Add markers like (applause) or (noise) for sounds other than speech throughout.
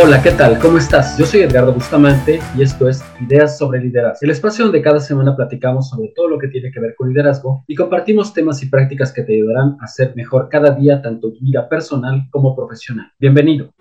Hola, ¿qué tal? ¿Cómo estás? Yo soy Edgardo Bustamante y esto es Ideas sobre Liderazgo, el espacio donde cada semana platicamos sobre todo lo que tiene que ver con liderazgo y compartimos temas y prácticas que te ayudarán a ser mejor cada día, tanto tu vida personal como profesional. Bienvenido.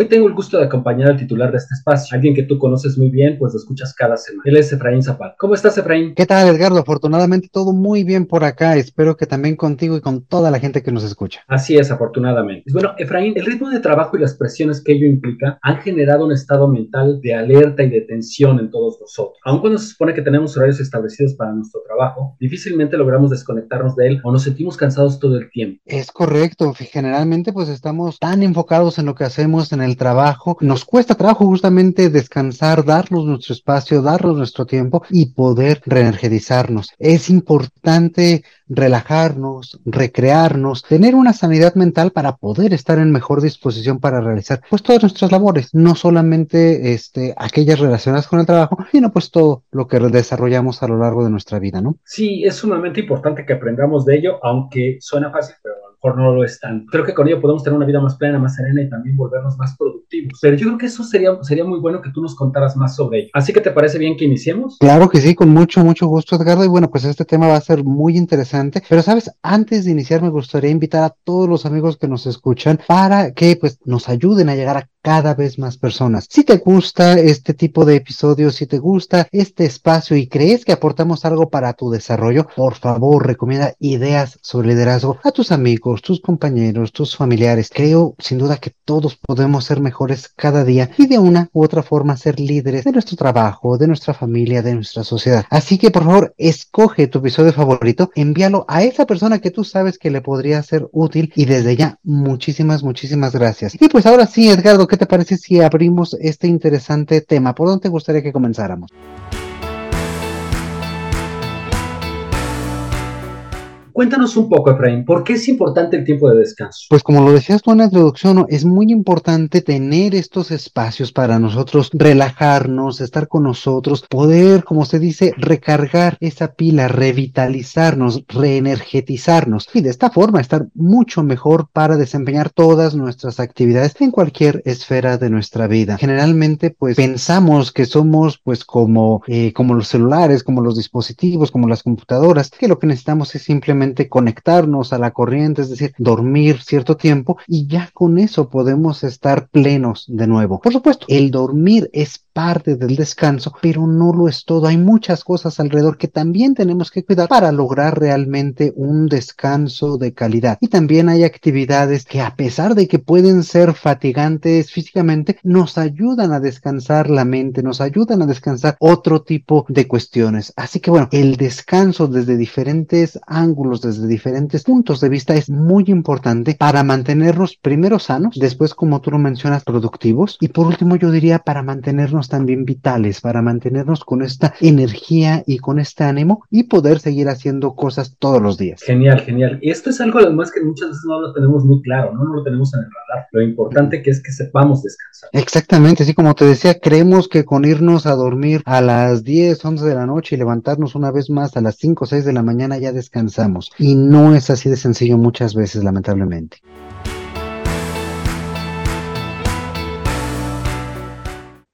Hoy tengo el gusto de acompañar al titular de este espacio, alguien que tú conoces muy bien, pues lo escuchas cada semana. Él es Efraín Zapal. ¿Cómo estás, Efraín? ¿Qué tal, Edgardo? Afortunadamente todo muy bien por acá. Espero que también contigo y con toda la gente que nos escucha. Así es, afortunadamente. Pues bueno, Efraín, el ritmo de trabajo y las presiones que ello implica han generado un estado mental de alerta y de tensión en todos nosotros. Aun cuando se supone que tenemos horarios establecidos para nuestro trabajo, difícilmente logramos desconectarnos de él o nos sentimos cansados todo el tiempo. Es correcto. Generalmente pues estamos tan enfocados en lo que hacemos, en el trabajo. Nos cuesta trabajo justamente descansar, darnos nuestro espacio, darnos nuestro tiempo y poder reenergizarnos. Es importante relajarnos, recrearnos, tener una sanidad mental para poder estar en mejor disposición para realizar pues todas nuestras labores, no solamente este aquellas relacionadas con el trabajo, sino pues todo lo que desarrollamos a lo largo de nuestra vida, ¿no? Sí, es sumamente importante que aprendamos de ello, aunque suena fácil, pero mejor no lo están. Creo que con ello podemos tener una vida más plena, más serena y también volvernos más productivos. Pero yo creo que eso sería, sería muy bueno que tú nos contaras más sobre ello. Así que te parece bien que iniciemos? Claro que sí, con mucho, mucho gusto, Edgardo. Y bueno, pues este tema va a ser muy interesante. Pero sabes, antes de iniciar me gustaría invitar a todos los amigos que nos escuchan para que pues nos ayuden a llegar a cada vez más personas. Si te gusta este tipo de episodios, si te gusta este espacio y crees que aportamos algo para tu desarrollo, por favor recomienda ideas sobre liderazgo a tus amigos, tus compañeros, tus familiares. Creo sin duda que todos podemos ser mejores cada día y de una u otra forma ser líderes de nuestro trabajo, de nuestra familia, de nuestra sociedad. Así que por favor escoge tu episodio favorito, envíalo a esa persona que tú sabes que le podría ser útil y desde ya muchísimas, muchísimas gracias. Y pues ahora sí, Edgardo, ¿qué te parece si abrimos este interesante tema? ¿Por dónde te gustaría que comenzáramos? Cuéntanos un poco, Efraín, ¿por qué es importante el tiempo de descanso? Pues como lo decías tú en la introducción, es muy importante tener estos espacios para nosotros relajarnos, estar con nosotros, poder, como se dice, recargar esa pila, revitalizarnos, reenergetizarnos y de esta forma estar mucho mejor para desempeñar todas nuestras actividades en cualquier esfera de nuestra vida. Generalmente, pues pensamos que somos pues como, eh, como los celulares, como los dispositivos, como las computadoras, que lo que necesitamos es simplemente conectarnos a la corriente, es decir, dormir cierto tiempo y ya con eso podemos estar plenos de nuevo. Por supuesto, el dormir es parte del descanso, pero no lo es todo. Hay muchas cosas alrededor que también tenemos que cuidar para lograr realmente un descanso de calidad. Y también hay actividades que a pesar de que pueden ser fatigantes físicamente, nos ayudan a descansar la mente, nos ayudan a descansar otro tipo de cuestiones. Así que bueno, el descanso desde diferentes ángulos, desde diferentes puntos de vista es muy importante para mantenernos primero sanos, después como tú lo mencionas, productivos y por último yo diría para mantenernos también vitales para mantenernos con esta energía y con este ánimo y poder seguir haciendo cosas todos los días. Genial, genial. Y esto es algo además que muchas veces no lo tenemos muy claro, no, no lo tenemos en el radar. Lo importante que es que sepamos descansar. Exactamente, así como te decía, creemos que con irnos a dormir a las 10, 11 de la noche y levantarnos una vez más a las 5 o 6 de la mañana ya descansamos. Y no es así de sencillo muchas veces, lamentablemente.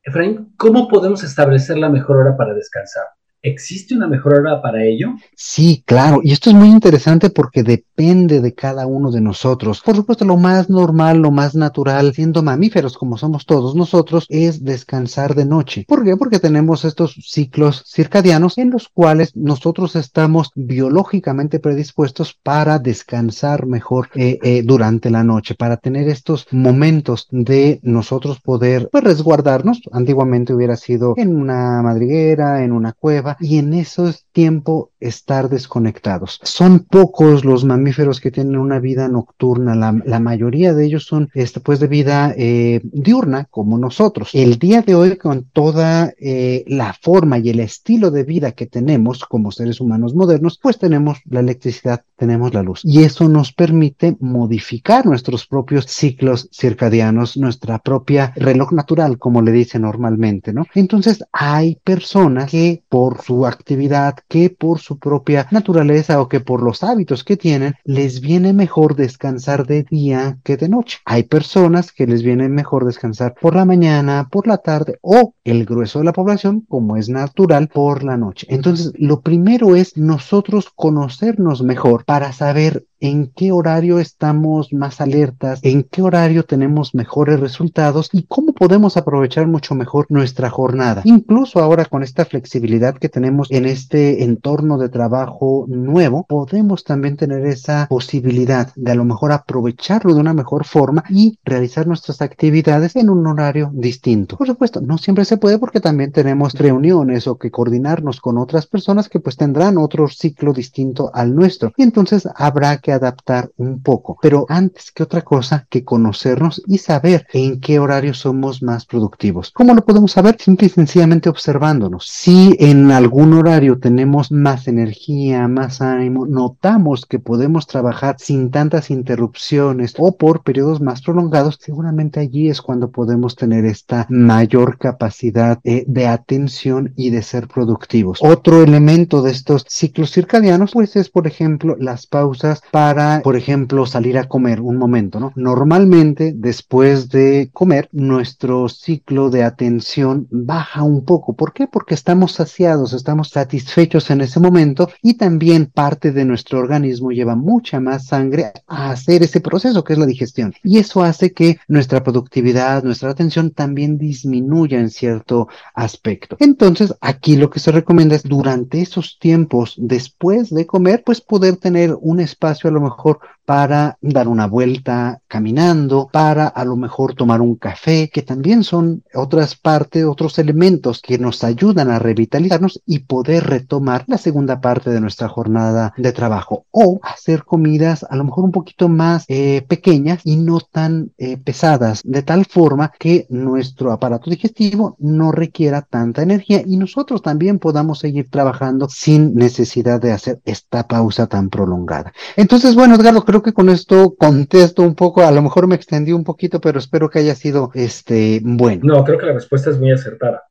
Efraín, ¿cómo podemos establecer la mejor hora para descansar? ¿Existe una mejor hora para ello? Sí, claro. Y esto es muy interesante porque depende de cada uno de nosotros. Por supuesto, lo más normal, lo más natural, siendo mamíferos como somos todos nosotros, es descansar de noche. ¿Por qué? Porque tenemos estos ciclos circadianos en los cuales nosotros estamos biológicamente predispuestos para descansar mejor eh, eh, durante la noche, para tener estos momentos de nosotros poder pues, resguardarnos. Antiguamente hubiera sido en una madriguera, en una cueva, y en esos tiempo estar desconectados. Son pocos los mamíferos que tienen una vida nocturna, la, mayoría de ellos son este, pues de vida eh, diurna como nosotros. El día de hoy con toda eh, la forma y el estilo de vida que tenemos como seres humanos modernos, pues tenemos la electricidad, tenemos la luz y eso nos permite modificar nuestros propios ciclos circadianos, nuestra propia reloj natural, como le dice normalmente, ¿no? Entonces hay personas que por su actividad, que por su propia naturaleza o que por los hábitos que tienen, les viene mejor descansar de día que de noche. Hay personas que les viene mejor descansar por la mañana, por la tarde o el grueso de la población, como es natural, por la noche. Entonces, lo primero es nosotros conocernos mejor para saber en qué horario estamos más alertas, en qué horario tenemos mejores resultados y cómo podemos aprovechar mucho mejor nuestra jornada. Incluso ahora con esta flexibilidad que tenemos en este entorno de trabajo nuevo, podemos también tener esa posibilidad de a lo mejor aprovecharlo de una mejor forma y realizar nuestras actividades en un horario distinto. Por supuesto, no siempre se puede porque también tenemos reuniones o que coordinarnos con otras personas que pues tendrán otro ciclo distinto al nuestro y entonces habrá que adaptar un poco, pero antes que otra cosa que conocernos y saber en qué horario somos más productivos. ¿Cómo lo podemos saber? Simple y sencillamente observándonos. Si en algún horario tenemos más energía, más ánimo, notamos que podemos trabajar sin tantas interrupciones o por periodos más prolongados, seguramente allí es cuando podemos tener esta mayor capacidad eh, de atención y de ser productivos. Otro elemento de estos ciclos circadianos, pues es, por ejemplo, las pausas para por ejemplo, salir a comer un momento, ¿no? Normalmente, después de comer, nuestro ciclo de atención baja un poco. ¿Por qué? Porque estamos saciados, estamos satisfechos en ese momento y también parte de nuestro organismo lleva mucha más sangre a hacer ese proceso que es la digestión. Y eso hace que nuestra productividad, nuestra atención también disminuya en cierto aspecto. Entonces, aquí lo que se recomienda es durante esos tiempos después de comer, pues poder tener un espacio lo mejor para dar una vuelta caminando, para a lo mejor tomar un café, que también son otras partes, otros elementos que nos ayudan a revitalizarnos y poder retomar la segunda parte de nuestra jornada de trabajo o hacer comidas a lo mejor un poquito más eh, pequeñas y no tan eh, pesadas, de tal forma que nuestro aparato digestivo no requiera tanta energía y nosotros también podamos seguir trabajando sin necesidad de hacer esta pausa tan prolongada. Entonces, bueno, Edgardo, creo que con esto contesto un poco, a lo mejor me extendí un poquito, pero espero que haya sido este bueno. No, creo que la respuesta es muy acertada.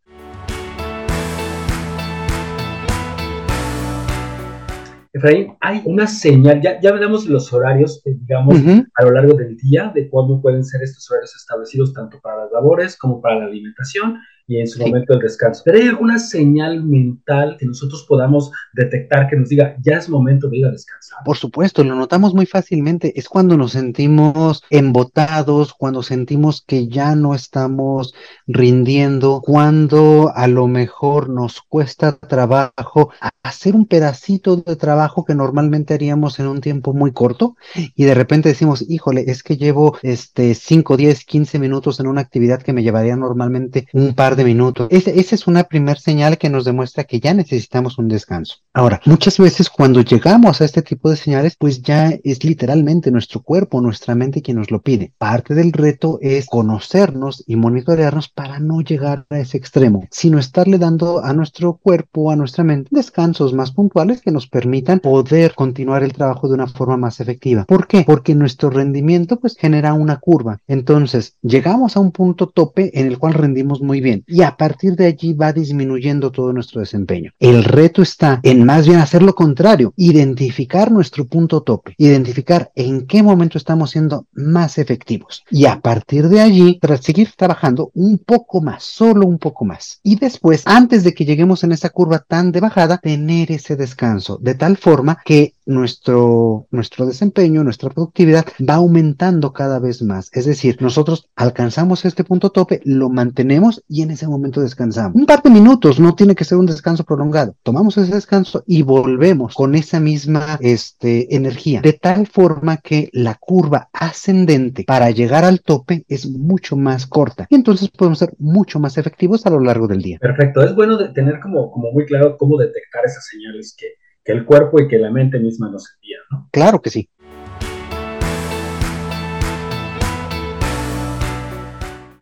Efraín, hay una señal, ya, ya veremos los horarios, eh, digamos, a lo largo del día, de cómo pueden ser estos horarios establecidos tanto para las labores como para la alimentación y en su momento del descanso. Pero hay alguna señal mental que nosotros podamos detectar que nos diga, ya es momento de ir a descansar. Por supuesto, lo notamos muy fácilmente. Es cuando nos sentimos embotados, cuando sentimos que ya no estamos rindiendo, cuando a lo mejor nos cuesta trabajo hacer un pedacito de trabajo que normalmente haríamos en un tiempo muy corto y de repente decimos, híjole, es que llevo este 5, 10, 15 minutos en una actividad que me llevaría normalmente un par de minutos. esa es una primer señal que nos demuestra que ya necesitamos un descanso. Ahora, muchas veces cuando llegamos a este tipo de señales, pues ya es literalmente nuestro cuerpo, nuestra mente quien nos lo pide. Parte del reto es conocernos y monitorearnos para no llegar a ese extremo, sino estarle dando a nuestro cuerpo, a nuestra mente, descansos más puntuales que nos permitan poder continuar el trabajo de una forma más efectiva. ¿Por qué? Porque nuestro rendimiento pues genera una curva. Entonces, llegamos a un punto tope en el cual rendimos muy bien y a partir de allí va disminuyendo todo nuestro desempeño. El reto está en más bien hacer lo contrario, identificar nuestro punto tope, identificar en qué momento estamos siendo más efectivos y a partir de allí tras seguir trabajando un poco más, solo un poco más. Y después, antes de que lleguemos en esa curva tan de bajada, tener ese descanso de tal forma que nuestro, nuestro desempeño, nuestra productividad va aumentando cada vez más. Es decir, nosotros alcanzamos este punto tope, lo mantenemos y en ese momento descansamos. Un par de minutos, no tiene que ser un descanso prolongado. Tomamos ese descanso y volvemos con esa misma este, energía, de tal forma que la curva ascendente para llegar al tope es mucho más corta y entonces podemos ser mucho más efectivos a lo largo del día. Perfecto, es bueno tener como, como muy claro cómo detectar esas señales que que el cuerpo y que la mente misma nos envían, ¿no? Claro que sí.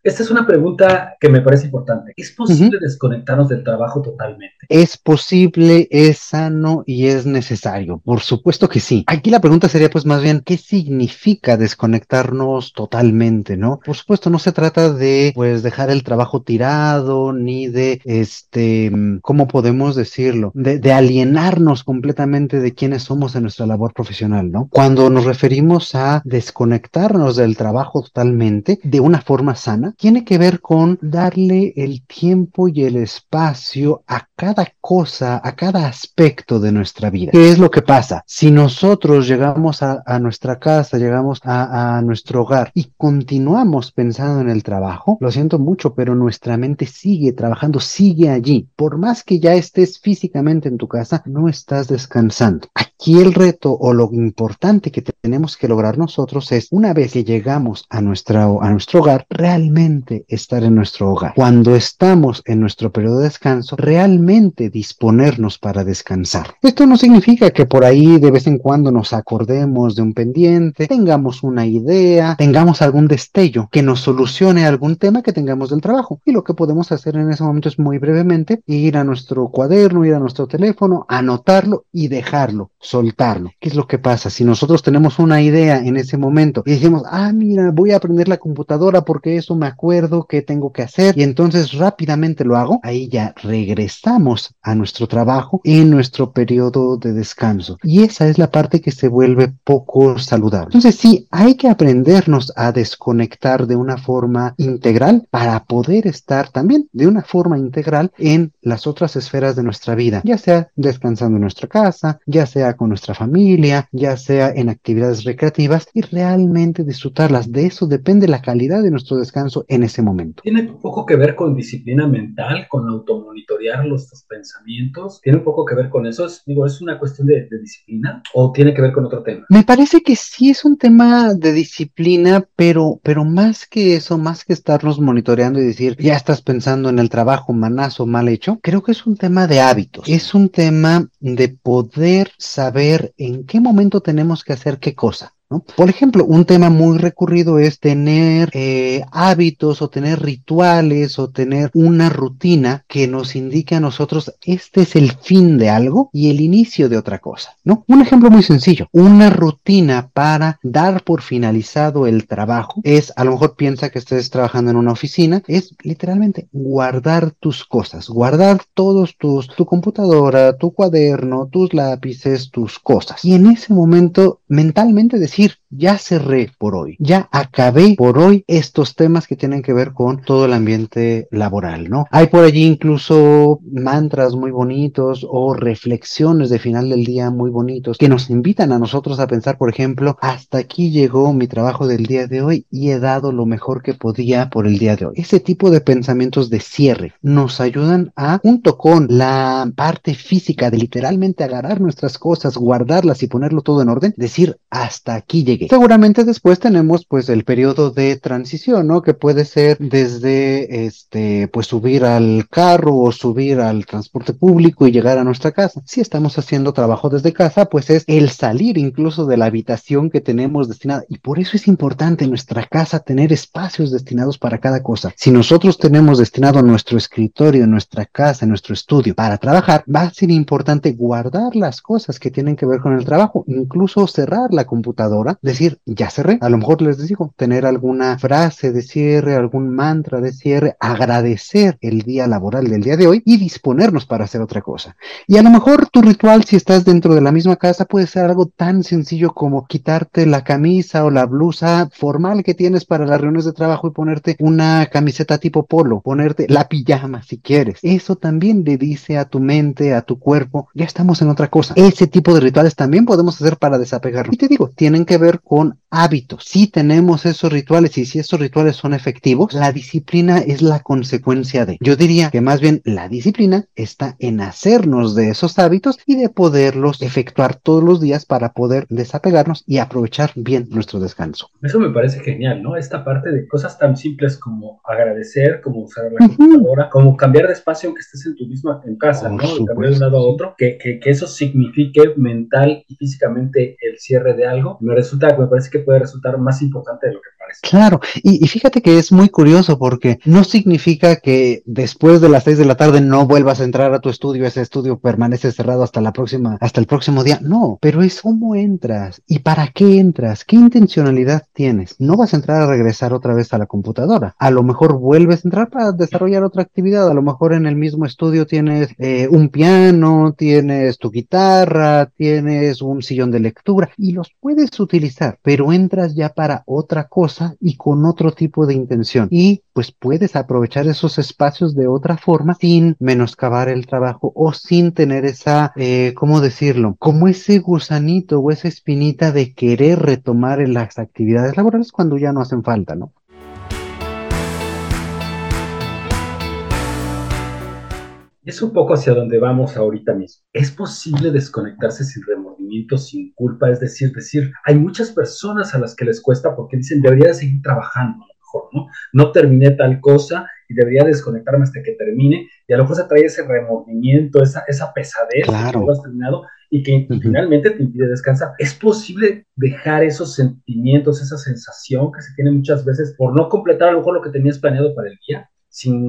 Esta es una pregunta que me parece importante. ¿Es posible desconectarnos del trabajo totalmente? Es posible, es sano y es necesario. Por supuesto que sí. Aquí la pregunta sería pues más bien, ¿qué significa desconectarnos totalmente, no? Por supuesto, no se trata de pues dejar el trabajo tirado ni de este, ¿cómo podemos decirlo? De, de alienarnos completamente de quiénes somos en nuestra labor profesional, ¿no? Cuando nos referimos a desconectarnos del trabajo totalmente de una forma sana, tiene que ver con darle el tiempo y el espacio a cada cosa, a cada aspecto de nuestra vida. ¿Qué es lo que pasa? Si nosotros llegamos a, nuestra casa, llegamos a, a nuestro hogar y continuamos pensando en el trabajo, lo siento mucho, pero nuestra mente sigue trabajando, sigue allí. Por más que ya estés físicamente en tu casa, no estás descansando. Aquí el reto o lo importante que tenemos que lograr nosotros es, una vez que llegamos a, nuestra, a nuestro hogar, realmente estar en nuestro hogar. Cuando estamos en nuestro periodo de descanso, realmente disponernos para descansar. Esto no significa que por ahí de vez en cuando nos acordemos de un pendiente, tengamos una idea, tengamos algún destello que nos solucione algún tema que tengamos del trabajo. Y lo que podemos hacer en ese momento es muy brevemente ir a nuestro cuaderno, ir a nuestro teléfono, anotarlo y dejarlo soltarlo. ¿Qué es lo que pasa? Si nosotros tenemos una idea en ese momento y decimos, ah, mira, voy a aprender la computadora porque eso me acuerdo que tengo que hacer y entonces rápidamente lo hago, ahí ya regresamos a nuestro trabajo en nuestro periodo de descanso. Y esa es la parte que se vuelve poco saludable. Entonces sí, hay que aprendernos a desconectar de una forma integral para poder estar también de una forma integral en las otras esferas de nuestra vida, ya sea descansando en nuestra casa, ya sea con nuestra familia, ya sea en actividades recreativas y realmente disfrutarlas. De eso depende la calidad de nuestro descanso en ese momento. Tiene un poco que ver con disciplina mental, con automonitorear nuestros pensamientos. Tiene un poco que ver con eso. Es, digo, ¿es una cuestión de, de disciplina o tiene que ver con otro tema? Me parece que sí es un tema de disciplina, pero, pero más que eso, más que estarnos monitoreando y decir, ya estás pensando en el trabajo manazo mal hecho, creo que es un tema de hábitos. Es un tema de poder saber en qué momento tenemos que hacer qué cosa. Por ejemplo, un tema muy recurrido es tener eh, hábitos o tener rituales o tener una rutina que nos indique a nosotros este es el fin de algo y el inicio de otra cosa, ¿no? Un ejemplo muy sencillo, una rutina para dar por finalizado el trabajo es, a lo mejor piensa que estés trabajando en una oficina, es literalmente guardar tus cosas, guardar todos tus, tu computadora, tu cuaderno, tus lápices, tus cosas. Y en ese momento mentalmente decir, ya cerré por hoy, ya acabé por hoy estos temas que tienen que ver con todo el ambiente laboral, ¿no? Hay por allí incluso mantras muy bonitos o reflexiones de final del día muy bonitos que nos invitan a nosotros a pensar, por ejemplo, hasta aquí llegó mi trabajo del día de hoy y he dado lo mejor que podía por el día de hoy. Ese tipo de pensamientos de cierre nos ayudan a, junto con la parte física de literalmente agarrar nuestras cosas, guardarlas y ponerlo todo en orden, decir hasta aquí aquí llegué. Seguramente después tenemos pues el periodo de transición, ¿no? Que puede ser desde este pues subir al carro o subir al transporte público y llegar a nuestra casa. Si estamos haciendo trabajo desde casa, pues es el salir incluso de la habitación que tenemos destinada y por eso es importante en nuestra casa tener espacios destinados para cada cosa. Si nosotros tenemos destinado nuestro escritorio, nuestra casa, nuestro estudio para trabajar, va a ser importante guardar las cosas que tienen que ver con el trabajo, incluso cerrar la computadora decir, ya cerré. A lo mejor les digo, tener alguna frase de cierre, algún mantra de cierre, agradecer el día laboral del día de hoy y disponernos para hacer otra cosa. Y a lo mejor tu ritual, si estás dentro de la misma casa, puede ser algo tan sencillo como quitarte la camisa o la blusa formal que tienes para las reuniones de trabajo y ponerte una camiseta tipo polo, ponerte la pijama si quieres. Eso también le dice a tu mente, a tu cuerpo, ya estamos en otra cosa. Ese tipo de rituales también podemos hacer para desapegarnos. Y te digo, tienen que ver con hábitos. Si tenemos esos rituales y si esos rituales son efectivos, la disciplina es la consecuencia de. Yo diría que más bien la disciplina está en hacernos de esos hábitos y de poderlos efectuar todos los días para poder desapegarnos y aprovechar bien nuestro descanso. Eso me parece genial, ¿no? Esta parte de cosas tan simples como agradecer, como usar la computadora, como cambiar de espacio aunque estés en tu misma en casa, ¿no? Cambiar de un lado a otro, que, que, que, eso signifique mental y físicamente el cierre de algo, me resulta me parece que puede resultar más importante de lo que parece. Claro, y, fíjate que es muy curioso porque no significa que después de las seis de la tarde no vuelvas a entrar a tu estudio, ese estudio permanece cerrado hasta la próxima, hasta el próximo día. No, pero es cómo entras y para qué entras, qué intencionalidad tienes. No vas a entrar a regresar otra vez a la computadora. A lo mejor vuelves a entrar para desarrollar otra actividad. A lo mejor en el mismo estudio tienes eh, un piano, tienes tu guitarra, tienes un sillón de lectura y los puedes utilizar, pero entras ya para otra cosa y con otro tipo de intención. Y pues puedes aprovechar esos espacios de otra forma sin menoscabar el trabajo o sin tener esa, eh, ¿cómo decirlo? Como ese gusanito o esa espinita de querer retomar en las actividades laborales cuando ya no hacen falta, ¿no? Es un poco hacia donde vamos ahorita mismo. ¿Es posible desconectarse sin sin culpa? Es decir, decir, hay muchas personas a las que les cuesta porque dicen, debería seguir trabajando a lo mejor, ¿no? No terminé tal cosa y debería desconectarme hasta que termine. Y a lo mejor se trae ese remordimiento, esa, esa pesadez claro. que no has terminado y que finalmente te impide descansar. ¿Es posible dejar esos sentimientos, esa sensación que se tiene muchas veces por no completar a lo mejor lo que tenías planeado para el día?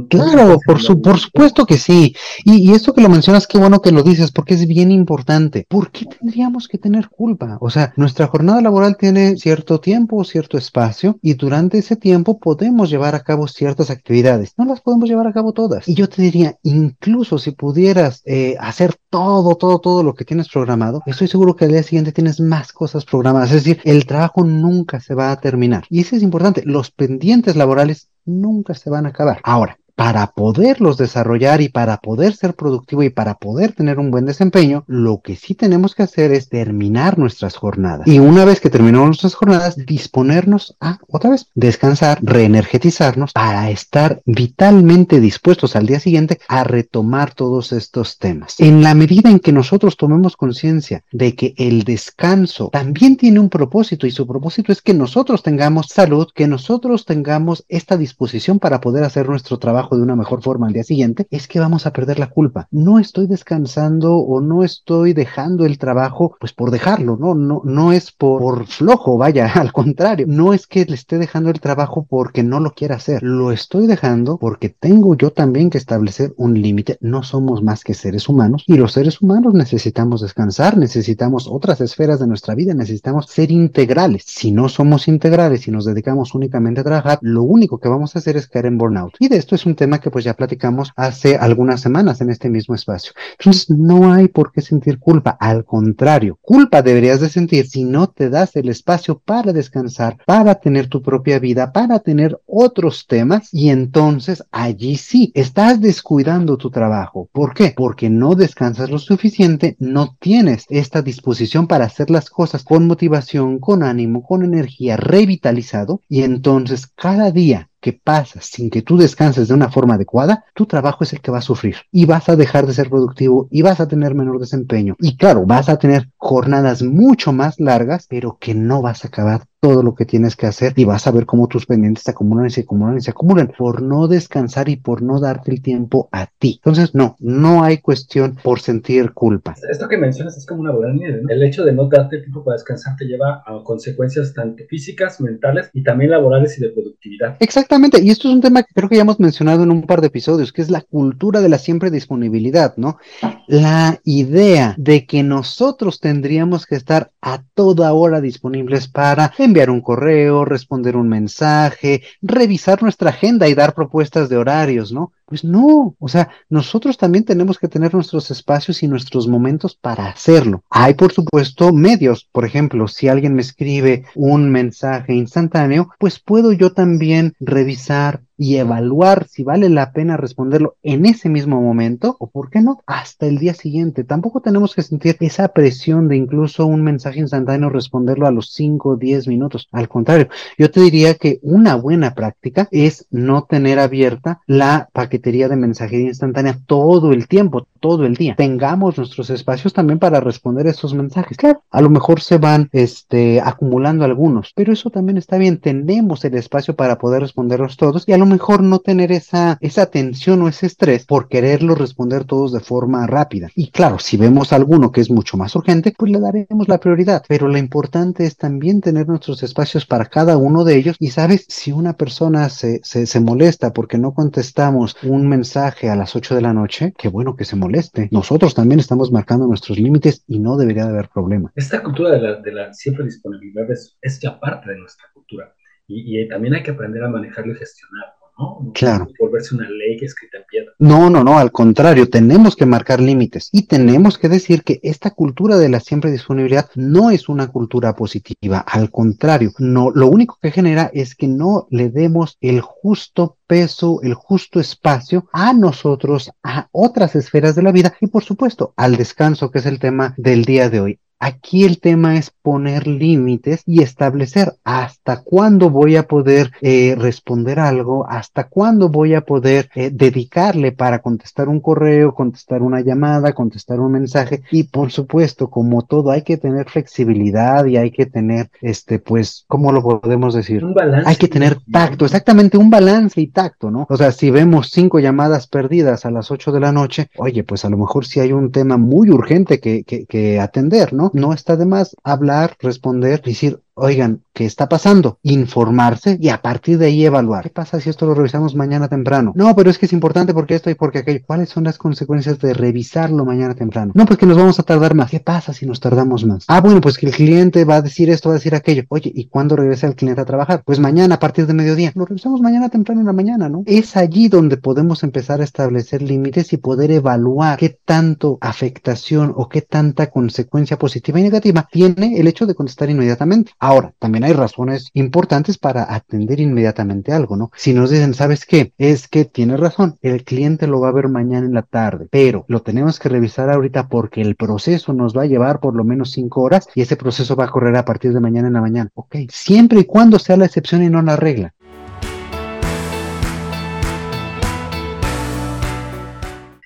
Claro, por, su, por supuesto que sí. Y, esto que lo mencionas, qué bueno que lo dices, porque es bien importante. ¿Por qué tendríamos que tener culpa? O sea, nuestra jornada laboral tiene cierto tiempo, cierto espacio, y durante ese tiempo podemos llevar a cabo ciertas actividades. No las podemos llevar a cabo todas. Y yo te diría, incluso si pudieras eh, hacer todo, todo, todo lo que tienes programado, estoy seguro que al día siguiente tienes más cosas programadas. Es decir, el trabajo nunca se va a terminar. Y eso es importante. Los pendientes laborales nunca se van a acabar. Ahora, para poderlos desarrollar y para poder ser productivo y para poder tener un buen desempeño, lo que sí tenemos que hacer es terminar nuestras jornadas. Y una vez que terminamos nuestras jornadas, disponernos a otra vez descansar, reenergetizarnos para estar vitalmente dispuestos al día siguiente a retomar todos estos temas. En la medida en que nosotros tomemos conciencia de que el descanso también tiene un propósito y su propósito es que nosotros tengamos salud, que nosotros tengamos esta disposición para poder hacer nuestro trabajo de una mejor forma al día siguiente, es que vamos a perder la culpa. No estoy descansando o no estoy dejando el trabajo pues por dejarlo, no, no, no es por, flojo, vaya, (laughs) al contrario, no es que le esté dejando el trabajo porque no lo quiera hacer, lo estoy dejando porque tengo yo también que establecer un límite, no somos más que seres humanos y los seres humanos necesitamos descansar, necesitamos otras esferas de nuestra vida, necesitamos ser integrales. Si no somos integrales y nos dedicamos únicamente a trabajar, lo único que vamos a hacer es caer en burnout. Y de esto es un tema que pues ya platicamos hace algunas semanas en este mismo espacio. Entonces no hay por qué sentir culpa, al contrario, culpa deberías de sentir si no te das el espacio para descansar, para tener tu propia vida, para tener otros temas y entonces allí sí estás descuidando tu trabajo. ¿Por qué? Porque no descansas lo suficiente, no tienes esta disposición para hacer las cosas con motivación, con ánimo, con energía, revitalizado y entonces cada día que pasa sin que tú descanses de una forma adecuada, tu trabajo es el que va a sufrir y vas a dejar de ser productivo y vas a tener menor desempeño. Y claro, vas a tener jornadas mucho más largas, pero que no vas a acabar todo lo que tienes que hacer y vas a ver cómo tus pendientes se acumulan y se acumulan y se acumulan por no descansar y por no darte el tiempo a ti. Entonces, no, no hay cuestión por sentir culpa. Esto que mencionas es como una buena ¿no? El hecho de no darte el tiempo para descansar te lleva a consecuencias tanto físicas, mentales y también laborales y de productividad. Exactamente, y esto es un tema que creo que ya hemos mencionado en un par de episodios, que es la cultura de la siempre disponibilidad, ¿no? La idea de que nosotros tendríamos que estar a toda hora disponibles para enviar un correo, responder un mensaje, revisar nuestra agenda y dar propuestas de horarios, ¿no? Pues no, o sea, nosotros también tenemos que tener nuestros espacios y nuestros momentos para hacerlo. Hay, por supuesto, medios. Por ejemplo, si alguien me escribe un mensaje instantáneo, pues puedo yo también revisar y evaluar si vale la pena responderlo en ese mismo momento o, por qué no, hasta el día siguiente. Tampoco tenemos que sentir esa presión de incluso un mensaje instantáneo responderlo a los 5 o 10 minutos. Al contrario, yo te diría que una buena práctica es no tener abierta la paquetería paquetería de mensajería instantánea todo el tiempo, todo el día. Tengamos nuestros espacios también para responder esos mensajes. Claro, a lo mejor se van este, acumulando algunos, pero eso también está bien. Tenemos el espacio para poder responderlos todos y a lo mejor no tener esa, esa tensión o ese estrés por quererlo responder todos de forma rápida. Y claro, si vemos alguno que es mucho más urgente, pues le daremos la prioridad. Pero lo importante es también tener nuestros espacios para cada uno de ellos. Y sabes, si una persona se, se, se molesta porque no contestamos un mensaje a las 8 de la noche, qué bueno que se moleste. Nosotros también estamos marcando nuestros límites y no debería de haber problema. Esta cultura de la, de la siempre disponibilidad es, es ya parte de nuestra cultura y, y también hay que aprender a manejarlo y gestionarlo. ¿No? Claro. Volverse una ley que escrita en piedra. No, no, no, al contrario, tenemos que marcar límites y tenemos que decir que esta cultura de la siempre disponibilidad no es una cultura positiva, al contrario, no, lo único que genera es que no le demos el justo peso, el justo espacio a nosotros, a otras esferas de la vida y por supuesto al descanso, que es el tema del día de hoy. Aquí el tema es poner límites y establecer hasta cuándo voy a poder eh, responder algo, hasta cuándo voy a poder eh, dedicarle para contestar un correo, contestar una llamada, contestar un mensaje y por supuesto, como todo, hay que tener flexibilidad y hay que tener, este, pues, ¿cómo lo podemos decir? Un balance. Hay que tener tacto, exactamente un balance y tacto, ¿no? O sea, si vemos cinco llamadas perdidas a las ocho de la noche, oye, pues a lo mejor sí hay un tema muy urgente que, que, que atender, ¿no? No está de más hablar, responder, decir, oigan, ¿qué está pasando? Informarse y a partir de ahí evaluar. ¿Qué pasa si esto lo revisamos mañana temprano? No, pero es que es importante porque esto y porque aquello. ¿Cuáles son las consecuencias de revisarlo mañana temprano? No, pues que nos vamos a tardar más. ¿Qué pasa si nos tardamos más? Ah, bueno, pues que el cliente va a decir esto, va a decir aquello. Oye, ¿y cuándo regresa el cliente a trabajar? Pues mañana a partir de mediodía. Lo revisamos mañana temprano en la mañana, ¿no? Es allí donde podemos empezar a establecer límites y poder evaluar qué tanto afectación o qué tanta consecuencia positiva y negativa tiene el hecho de contestar inmediatamente. Ahora, también hay razones importantes para atender inmediatamente algo, ¿no? Si nos dicen, ¿sabes qué? Es que tiene razón, el cliente lo va a ver mañana en la tarde, pero lo tenemos que revisar ahorita porque el proceso nos va a llevar por lo menos cinco horas y ese proceso va a correr a partir de mañana en la mañana. Ok, siempre y cuando sea la excepción y no la regla.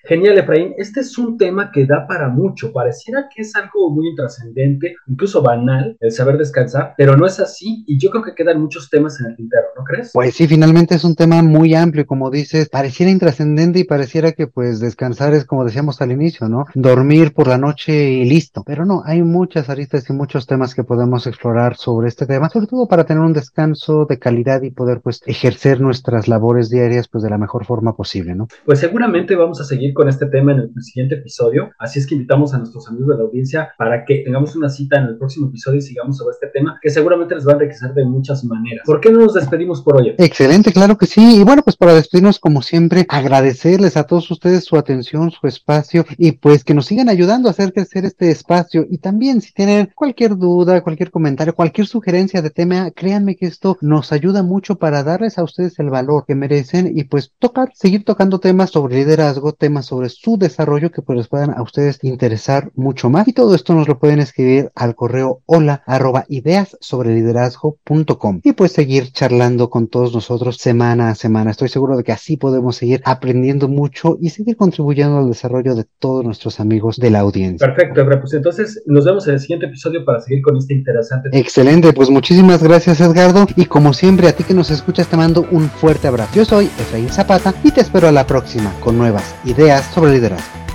Genial, Efraín. Este es un tema que da para mucho. Pareciera que es algo muy intrascendente, incluso banal, el saber descansar, pero no es así y yo creo que quedan muchos temas en el tintero, ¿no crees? Pues sí, finalmente es un tema muy amplio, como dices, pareciera intrascendente y pareciera que pues descansar es como decíamos al inicio, ¿no? Dormir por la noche y listo. Pero no, hay muchas aristas y muchos temas que podemos explorar sobre este tema, sobre todo para tener un descanso de calidad y poder pues ejercer nuestras labores diarias pues de la mejor forma posible, ¿no? Pues seguramente vamos a seguir con este tema en el, siguiente episodio. Así es que invitamos a nuestros amigos de la audiencia para que tengamos una cita en el próximo episodio y sigamos sobre este tema que seguramente les va a enriquecer de muchas maneras. ¿Por qué no nos despedimos por hoy? Excelente, claro que sí. Y bueno, pues para despedirnos, como siempre, agradecerles a todos ustedes su atención, su espacio y pues que nos sigan ayudando a hacer crecer este espacio. Y también si tienen cualquier duda, cualquier comentario, cualquier sugerencia de tema, créanme que esto nos ayuda mucho para darles a ustedes el valor que merecen y pues tocar, seguir tocando temas sobre liderazgo, temas sobre su desarrollo que pues les puedan a ustedes interesar mucho más. Y todo esto nos lo pueden escribir al correo hola arroba ideas sobre liderazgo.com y pues seguir charlando con todos nosotros semana a semana. Estoy seguro de que así podemos seguir aprendiendo mucho y seguir contribuyendo al desarrollo de todos nuestros amigos de la audiencia. Perfecto, Efra. Pues entonces nos vemos en el siguiente episodio para seguir con este interesante. Excelente, pues muchísimas gracias Edgardo y como siempre a ti que nos escuchas te mando un fuerte abrazo. Yo soy Efraín Zapata y te espero a la próxima con nuevas ideas sobre liderazgo.